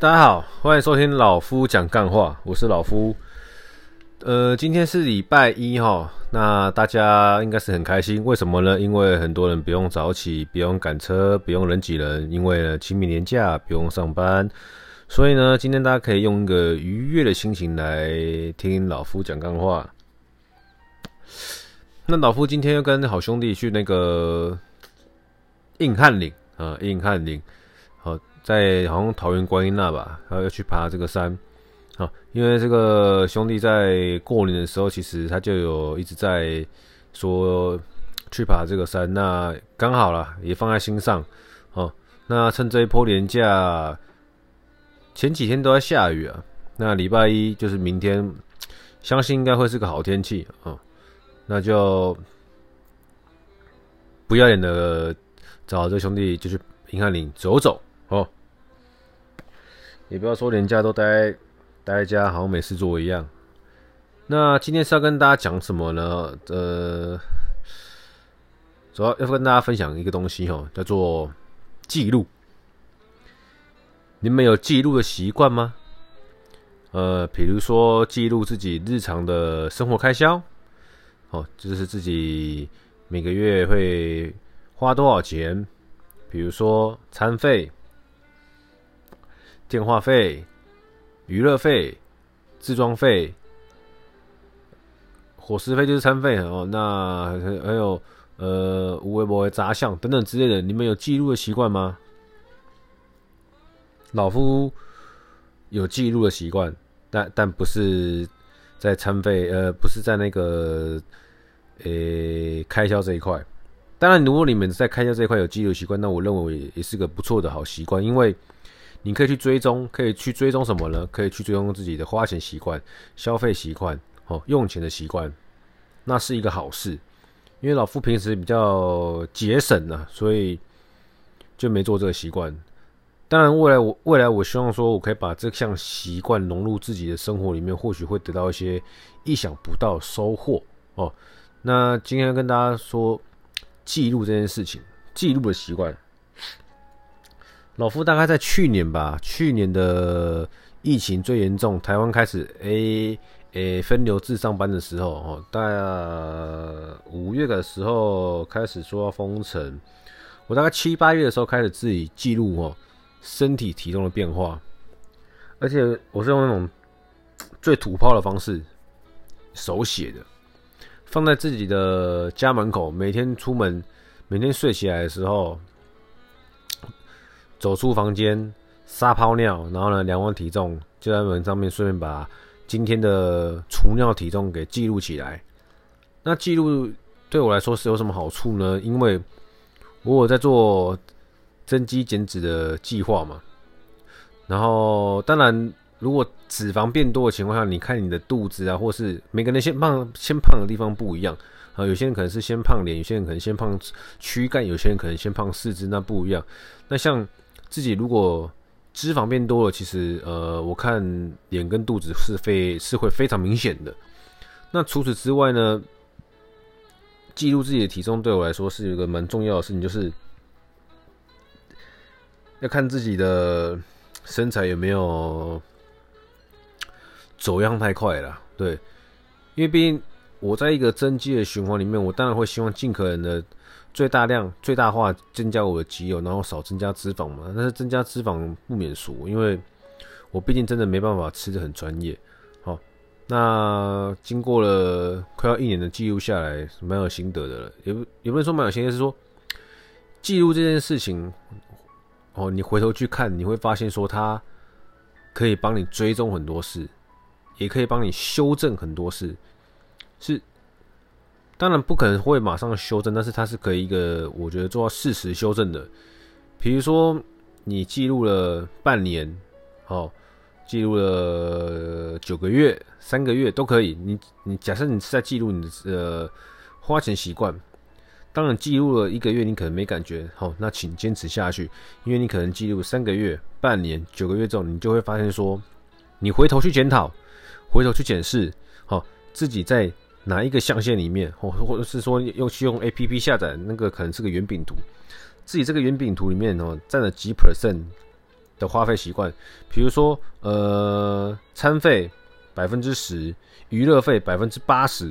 大家好，欢迎收听老夫讲干话，我是老夫。呃，今天是礼拜一哈，那大家应该是很开心，为什么呢？因为很多人不用早起，不用赶车，不用人挤人，因为清明连假不用上班，所以呢，今天大家可以用一个愉悦的心情来听老夫讲干话。那老夫今天又跟好兄弟去那个硬汉岭啊，硬汉岭。在好像桃园观音那吧，然后要去爬这个山，啊，因为这个兄弟在过年的时候，其实他就有一直在说去爬这个山，那刚好了，也放在心上，哦，那趁这一波年假，前几天都在下雨啊，那礼拜一就是明天，相信应该会是个好天气。啊，那就不要脸的找这兄弟就去银汉岭走走。哦。也不要说连假都待待在家，好像没事做一样。那今天是要跟大家讲什么呢？呃，主要要跟大家分享一个东西哦，叫做记录。你们有记录的习惯吗？呃，比如说记录自己日常的生活开销，哦，就是自己每个月会花多少钱，比如说餐费。电话费、娱乐费、置装费、伙食费就是餐费哦。那还有呃，无微博的杂项等等之类的，你们有记录的习惯吗？老夫有记录的习惯，但但不是在餐费，呃，不是在那个呃开销这一块。当然，如果你们在开销这一块有记录习惯，那我认为也是个不错的好习惯，因为。你可以去追踪，可以去追踪什么呢？可以去追踪自己的花钱习惯、消费习惯、哦，用钱的习惯，那是一个好事。因为老夫平时比较节省呢，所以就没做这个习惯。当然，未来我未来我希望说，我可以把这项习惯融入自己的生活里面，或许会得到一些意想不到收获哦。那今天跟大家说记录这件事情，记录的习惯。老夫大概在去年吧，去年的疫情最严重，台湾开始诶诶分流制上班的时候，哦，大概五月的时候开始说要封城，我大概七八月的时候开始自己记录哦身体体重的变化，而且我是用那种最土炮的方式，手写的，放在自己的家门口，每天出门，每天睡起来的时候。走出房间撒泡尿，然后呢量完体重，就在门上面顺便把今天的除尿体重给记录起来。那记录对我来说是有什么好处呢？因为我有在做增肌减脂的计划嘛。然后当然，如果脂肪变多的情况下，你看你的肚子啊，或是每个人先胖先胖的地方不一样啊。有些人可能是先胖脸，有些人可能先胖躯干，有些人可能先胖四肢，那不一样。那像自己如果脂肪变多了，其实呃，我看脸跟肚子是非是会非常明显的。那除此之外呢，记录自己的体重对我来说是有一个蛮重要的事情，就是要看自己的身材有没有走样太快了。对，因为毕竟我在一个增肌的循环里面，我当然会希望尽可能的。最大量、最大化增加我的肌肉，然后少增加脂肪嘛。但是增加脂肪不免俗，因为我毕竟真的没办法吃的很专业。好，那经过了快要一年的记录下来，蛮有心得的了。也不也不能说蛮有心得，是说记录这件事情，哦，你回头去看，你会发现说它可以帮你追踪很多事，也可以帮你修正很多事，是。当然不可能会马上修正，但是它是可以一个我觉得做到适时修正的。比如说你记录了半年，哦，记录了九个月、三个月都可以。你你假设你是在记录你的呃花钱习惯，当然记录了一个月你可能没感觉，好，那请坚持下去，因为你可能记录三个月、半年、九个月之后，你就会发现说，你回头去检讨，回头去检视，好，自己在。哪一个象限里面，或或者是说用用 A P P 下载那个可能是个圆饼图，自己这个圆饼图里面哦占了几 percent 的花费习惯，比如说呃，餐费百分之十，娱乐费百分之八十，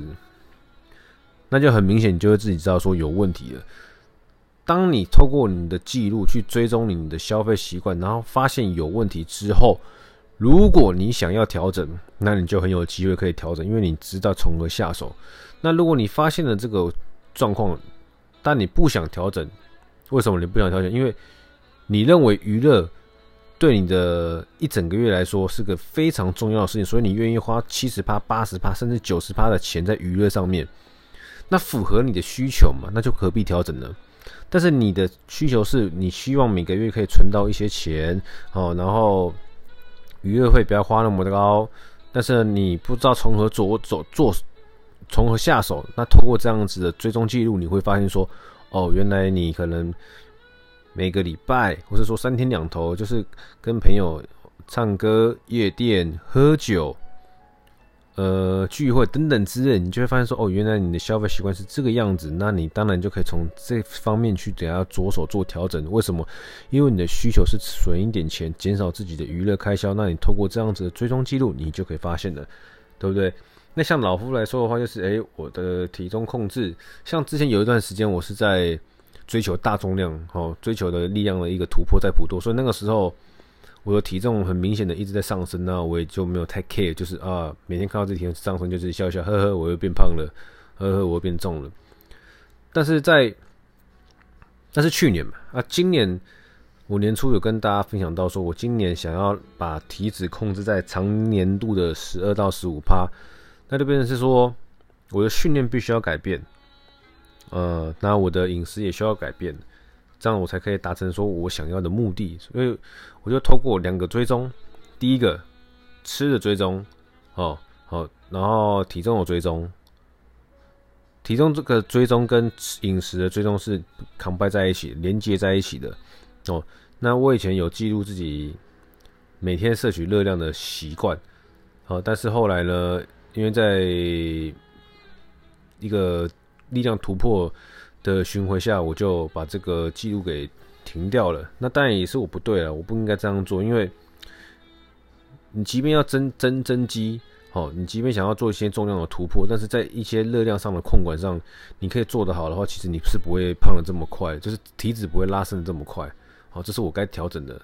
那就很明显，你就会自己知道说有问题了。当你透过你的记录去追踪你的消费习惯，然后发现有问题之后，如果你想要调整，那你就很有机会可以调整，因为你知道从何下手。那如果你发现了这个状况，但你不想调整，为什么你不想调整？因为你认为娱乐对你的一整个月来说是个非常重要的事情，所以你愿意花七十趴、八十趴，甚至九十趴的钱在娱乐上面，那符合你的需求嘛？那就何必调整呢？但是你的需求是你希望每个月可以存到一些钱，哦，然后。娱乐费不要花那么高，但是你不知道从何着走做，从何下手。那透过这样子的追踪记录，你会发现说，哦，原来你可能每个礼拜，或者说三天两头，就是跟朋友唱歌、夜店、喝酒。呃，聚会等等之类，你就会发现说，哦，原来你的消费习惯是这个样子，那你当然就可以从这方面去等下着手做调整。为什么？因为你的需求是存一点钱，减少自己的娱乐开销。那你透过这样子的追踪记录，你就可以发现了，对不对？那像老夫来说的话，就是，诶，我的体重控制，像之前有一段时间，我是在追求大重量，哦，追求的力量的一个突破在普陀，所以那个时候。我的体重很明显的一直在上升，那我也就没有太 care，就是啊，每天看到这体重上升，就是笑笑呵呵，我又变胖了，呵呵，我又变重了。但是在，但是去年嘛，啊，今年我年初有跟大家分享到，说我今年想要把体脂控制在长年度的十二到十五趴，那就变成是说我的训练必须要改变，呃，那我的饮食也需要改变。这样我才可以达成说我想要的目的，所以我就透过两个追踪，第一个吃的追踪，哦好，然后体重的追踪，体重这个追踪跟饮食的追踪是扛掰在一起，连接在一起的哦。那我以前有记录自己每天摄取热量的习惯，好，但是后来呢，因为在一个力量突破。的巡回下，我就把这个记录给停掉了。那当然也是我不对了，我不应该这样做。因为你即便要增增增肌，好，你即便想要做一些重量的突破，但是在一些热量上的控管上，你可以做得好的话，其实你是不会胖得这么快，就是体脂不会拉升得这么快。好，这是我该调整的。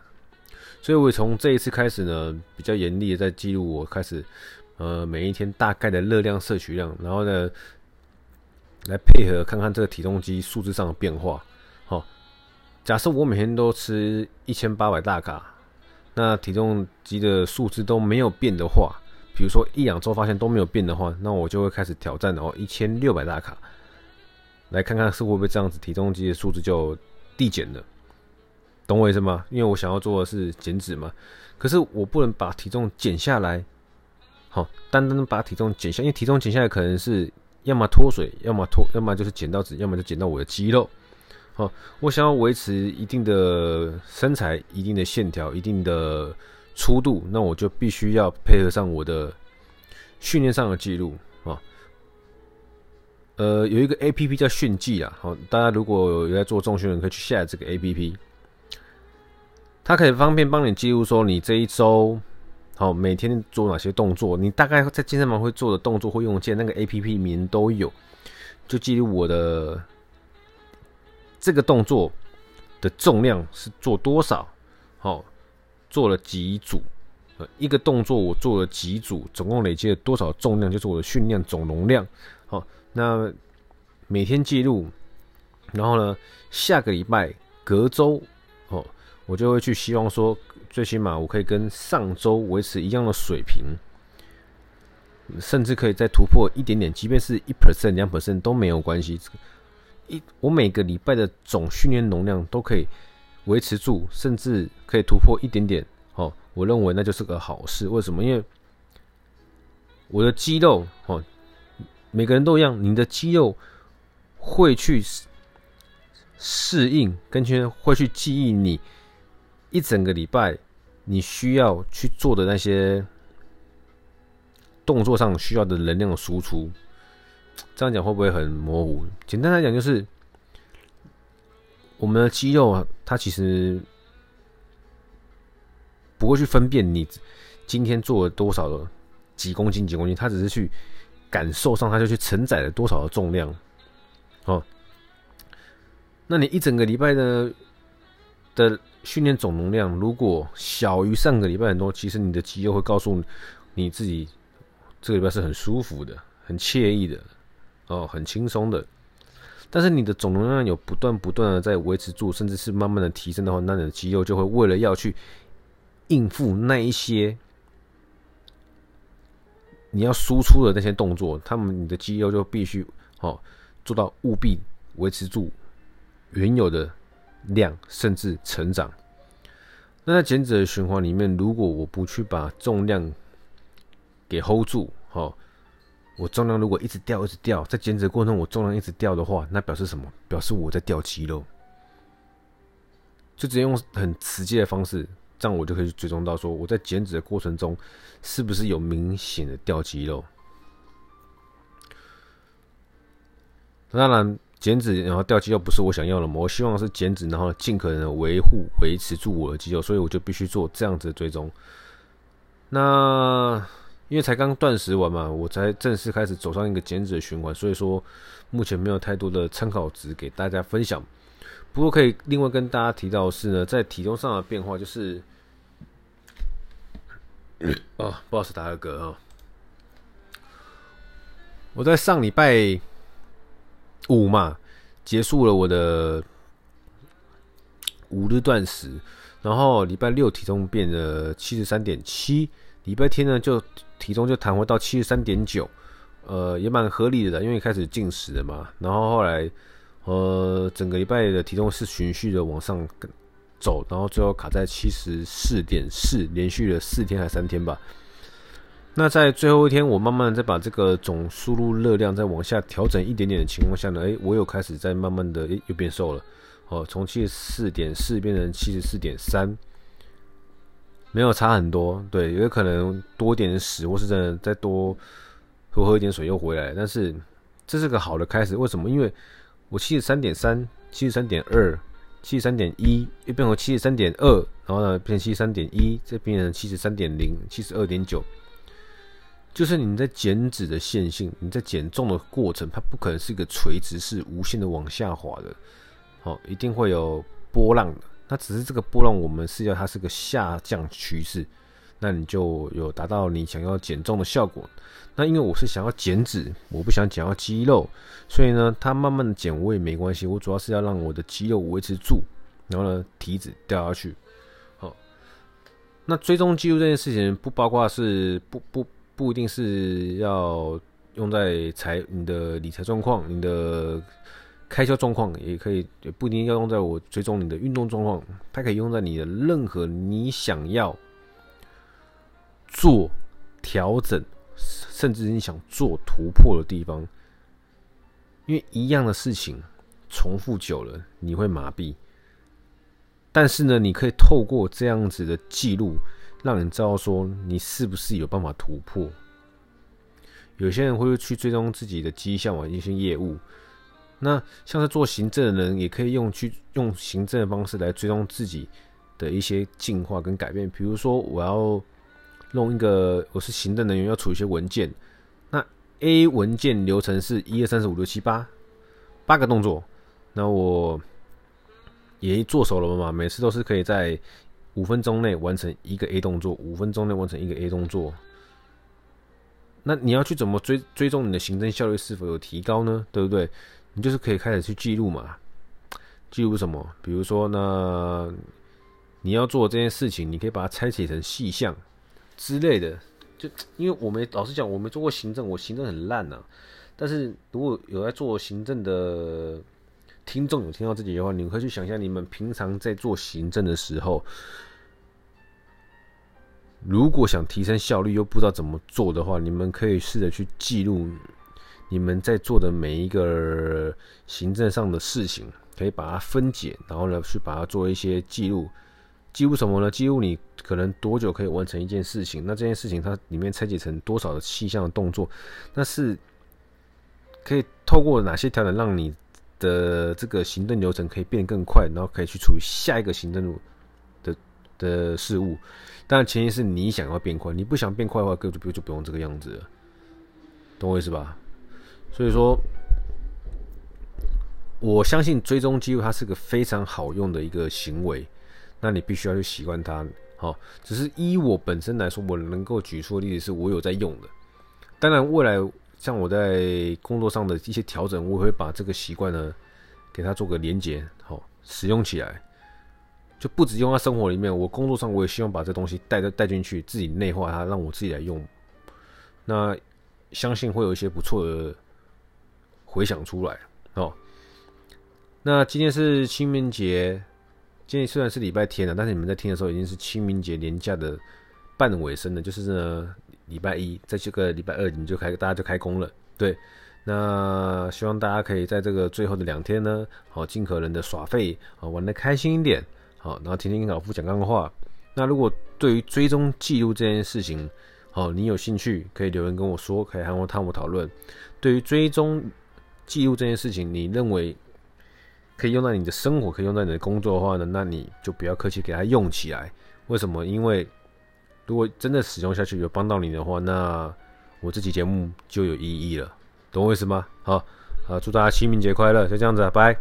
所以我从这一次开始呢，比较严厉的在记录我开始，呃，每一天大概的热量摄取量，然后呢。来配合看看这个体重机数字上的变化。好，假设我每天都吃一千八百大卡，那体重机的数字都没有变的话，比如说一两周发现都没有变的话，那我就会开始挑战哦一千六百大卡，来看看是会不会这样子体重机的数字就递减了。懂我意思吗？因为我想要做的是减脂嘛，可是我不能把体重减下来。好，单单把体重减下，因为体重减下来可能是。要么脱水，要么脱，要么就是减到脂，要么就减到我的肌肉。好，我想要维持一定的身材、一定的线条、一定的粗度，那我就必须要配合上我的训练上的记录啊。呃，有一个 APP 叫训记啊，好，大家如果有在做重训的，可以去下载这个 APP，它可以方便帮你记录说你这一周。好，每天做哪些动作？你大概在健身房会做的动作或用键，那个 A P P 名都有，就记录我的这个动作的重量是做多少？好，做了几组？呃一个动作我做了几组？总共累积了多少重量？就是我的训练总容量。好，那每天记录，然后呢，下个礼拜隔周，哦，我就会去希望说。最起码我可以跟上周维持一样的水平，甚至可以再突破一点点，即便是一 percent、两 percent 都没有关系。一我每个礼拜的总训练容量都可以维持住，甚至可以突破一点点。哦，我认为那就是个好事。为什么？因为我的肌肉哦，每个人都一样，你的肌肉会去适应，跟去会去记忆你一整个礼拜。你需要去做的那些动作上需要的能量输出，这样讲会不会很模糊？简单来讲，就是我们的肌肉啊，它其实不会去分辨你今天做了多少的几公斤几公斤，他只是去感受上，他就去承载了多少的重量。哦，那你一整个礼拜呢的训练总容量，如果小于上个礼拜很多，其实你的肌肉会告诉你自己，这个礼拜是很舒服的、很惬意的，哦，很轻松的。但是你的总容量有不断不断的在维持住，甚至是慢慢的提升的话，那你的肌肉就会为了要去应付那一些你要输出的那些动作，他们你的肌肉就必须哦做到务必维持住原有的量，甚至成长。那在减脂的循环里面，如果我不去把重量给 hold 住，哦。我重量如果一直掉，一直掉，在减脂过程中我重量一直掉的话，那表示什么？表示我在掉肌肉。就直接用很直接的方式，这样我就可以追踪到说我在减脂的过程中是不是有明显的掉肌肉。当然，减脂然后掉肌肉不是我想要的嘛，我希望是减脂，然后尽可能的维护、维持住我的肌肉，所以我就必须做这样子的追踪。那。因为才刚断食完嘛，我才正式开始走上一个减脂的循环，所以说目前没有太多的参考值给大家分享。不过可以另外跟大家提到的是呢，在体重上的变化就是，哦，不好意思打个嗝啊。我在上礼拜五嘛，结束了我的五日断食，然后礼拜六体重变了七十三点七。礼拜天呢，就体重就弹回到七十三点九，呃，也蛮合理的，因为开始进食了嘛。然后后来，呃，整个礼拜的体重是循序的往上走，然后最后卡在七十四点四，连续了四天还三天吧。那在最后一天，我慢慢的再把这个总输入热量再往下调整一点点的情况下呢，诶，我又开始在慢慢的诶又变瘦了，哦，从七十四点四变成七十四点三。没有差很多，对，有可能多点屎，或是真的再多多喝一点水又回来。但是这是个好的开始，为什么？因为我七十三点三、七十三点二、七十三点一，又变成七十三点二，然后呢变七十三点一，再变成七十三点零、七十二点九。就是你在减脂的线性，你在减重的过程，它不可能是一个垂直式、无限的往下滑的，好，一定会有波浪的。那只是这个波浪，我们是要它是个下降趋势，那你就有达到你想要减重的效果。那因为我是想要减脂，我不想减到肌肉，所以呢，它慢慢的减我也没关系。我主要是要让我的肌肉维持住，然后呢，体脂掉下去。好，那追踪肌肉这件事情，不包括是不不不一定是要用在财你的理财状况，你的。开销状况也可以，也不一定要用在我追踪你的运动状况，它可以用在你的任何你想要做调整，甚至你想做突破的地方。因为一样的事情重复久了，你会麻痹。但是呢，你可以透过这样子的记录，让你知道说你是不是有办法突破。有些人会去追踪自己的绩效啊，一些业务。那像是做行政的人，也可以用去用行政的方式来追踪自己的一些进化跟改变。比如说，我要弄一个，我是行政人员，要处理一些文件。那 A 文件流程是一二三四五六七八八个动作，那我也做熟了嘛，每次都是可以在五分钟内完成一个 A 动作，五分钟内完成一个 A 动作。那你要去怎么追追踪你的行政效率是否有提高呢？对不对？你就是可以开始去记录嘛，记录什么？比如说呢，你要做这件事情，你可以把它拆解成细项之类的。就因为我们老实讲，我没做过行政，我行政很烂呐。但是如果有在做行政的听众有听到这集的话，你们可以去想象，你们平常在做行政的时候，如果想提升效率又不知道怎么做的话，你们可以试着去记录。你们在做的每一个行政上的事情，可以把它分解，然后呢，去把它做一些记录。记录什么呢？记录你可能多久可以完成一件事情？那这件事情它里面拆解成多少的细项的动作？那是可以透过哪些调整，让你的这个行政流程可以变更快，然后可以去处理下一个行政的的事物。但前提是你想要变快，你不想变快的话，就不就不用这个样子了，懂我意思吧？所以说，我相信追踪记录它是个非常好用的一个行为，那你必须要去习惯它。好，只是依我本身来说，我能够举出的例子是我有在用的。当然，未来像我在工作上的一些调整，我也会把这个习惯呢，给它做个连接，好使用起来。就不止用在生活里面，我工作上我也希望把这东西带带进去，自己内化它，让我自己来用。那相信会有一些不错的回想出来哦。那今天是清明节，今天虽然是礼拜天了，但是你们在听的时候已经是清明节连假的半尾声了，就是呢礼拜一，在这个礼拜二你就开，大家就开工了。对，那希望大家可以在这个最后的两天呢，好尽可能的耍废，好玩得开心一点。好，然后听听老夫讲干话。那如果对于追踪记录这件事情，好，你有兴趣可以留言跟我说，可以和我和我讨论。对于追踪记录这件事情，你认为可以用在你的生活，可以用在你的工作的话呢，那你就不要客气，给它用起来。为什么？因为如果真的使用下去有帮到你的话，那我这期节目就有意义了，懂我意思吗？好，啊，祝大家清明节快乐，就这样子，拜。